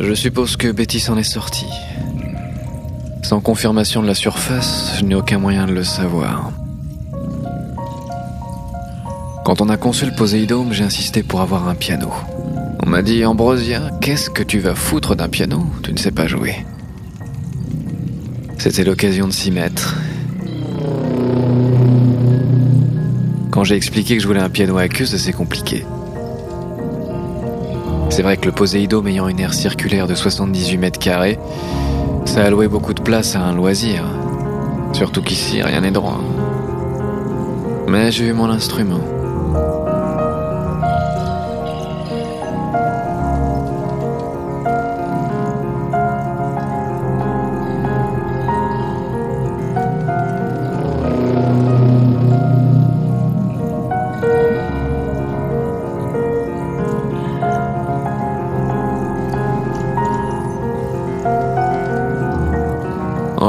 Je suppose que Betty s'en est sortie. Sans confirmation de la surface, je n'ai aucun moyen de le savoir. Quand on a conçu le Poséidome, j'ai insisté pour avoir un piano. On m'a dit Ambrosia, qu'est-ce que tu vas foutre d'un piano? Tu ne sais pas jouer. C'était l'occasion de s'y mettre. Quand j'ai expliqué que je voulais un piano à queue, c'est compliqué. C'est vrai que le Poséidome ayant une aire circulaire de 78 mètres carrés, ça a alloué beaucoup de place à un loisir. Surtout qu'ici, rien n'est droit. Mais j'ai eu mon instrument.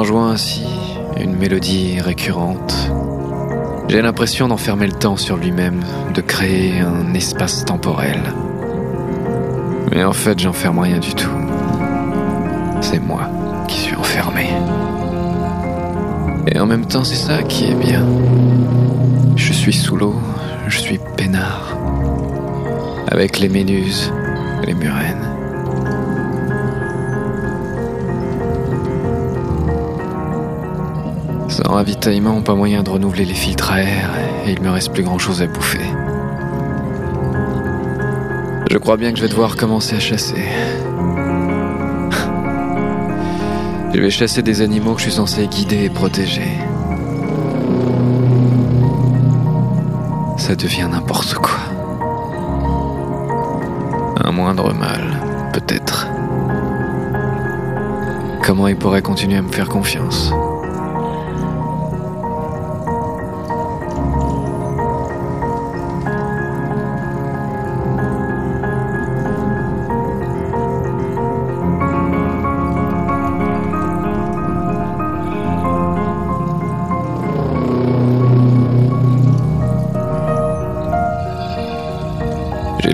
En jouant ainsi une mélodie récurrente, j'ai l'impression d'enfermer le temps sur lui-même, de créer un espace temporel. Mais en fait, j'enferme rien du tout. C'est moi qui suis enfermé. Et en même temps, c'est ça qui est bien. Je suis sous l'eau, je suis peinard. Avec les méduses, les murènes. Ravitaillement, pas moyen de renouveler les filtres à air et il me reste plus grand chose à bouffer. Je crois bien que je vais devoir commencer à chasser. Je vais chasser des animaux que je suis censé guider et protéger. Ça devient n'importe quoi. Un moindre mal, peut-être. Comment il pourrait continuer à me faire confiance?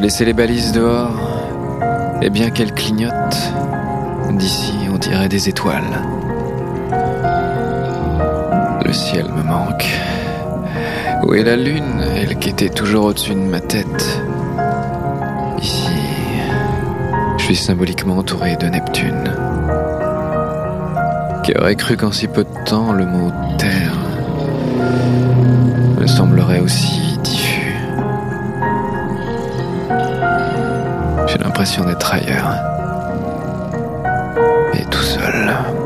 J'ai les balises dehors, et bien qu'elles clignotent, d'ici on dirait des étoiles. Le ciel me manque. Où est la lune, elle qui était toujours au-dessus de ma tête? Ici, je suis symboliquement entouré de Neptune. Qui aurait cru qu'en si peu de temps, le mot terre l'impression d'être ailleurs. Et tout seul.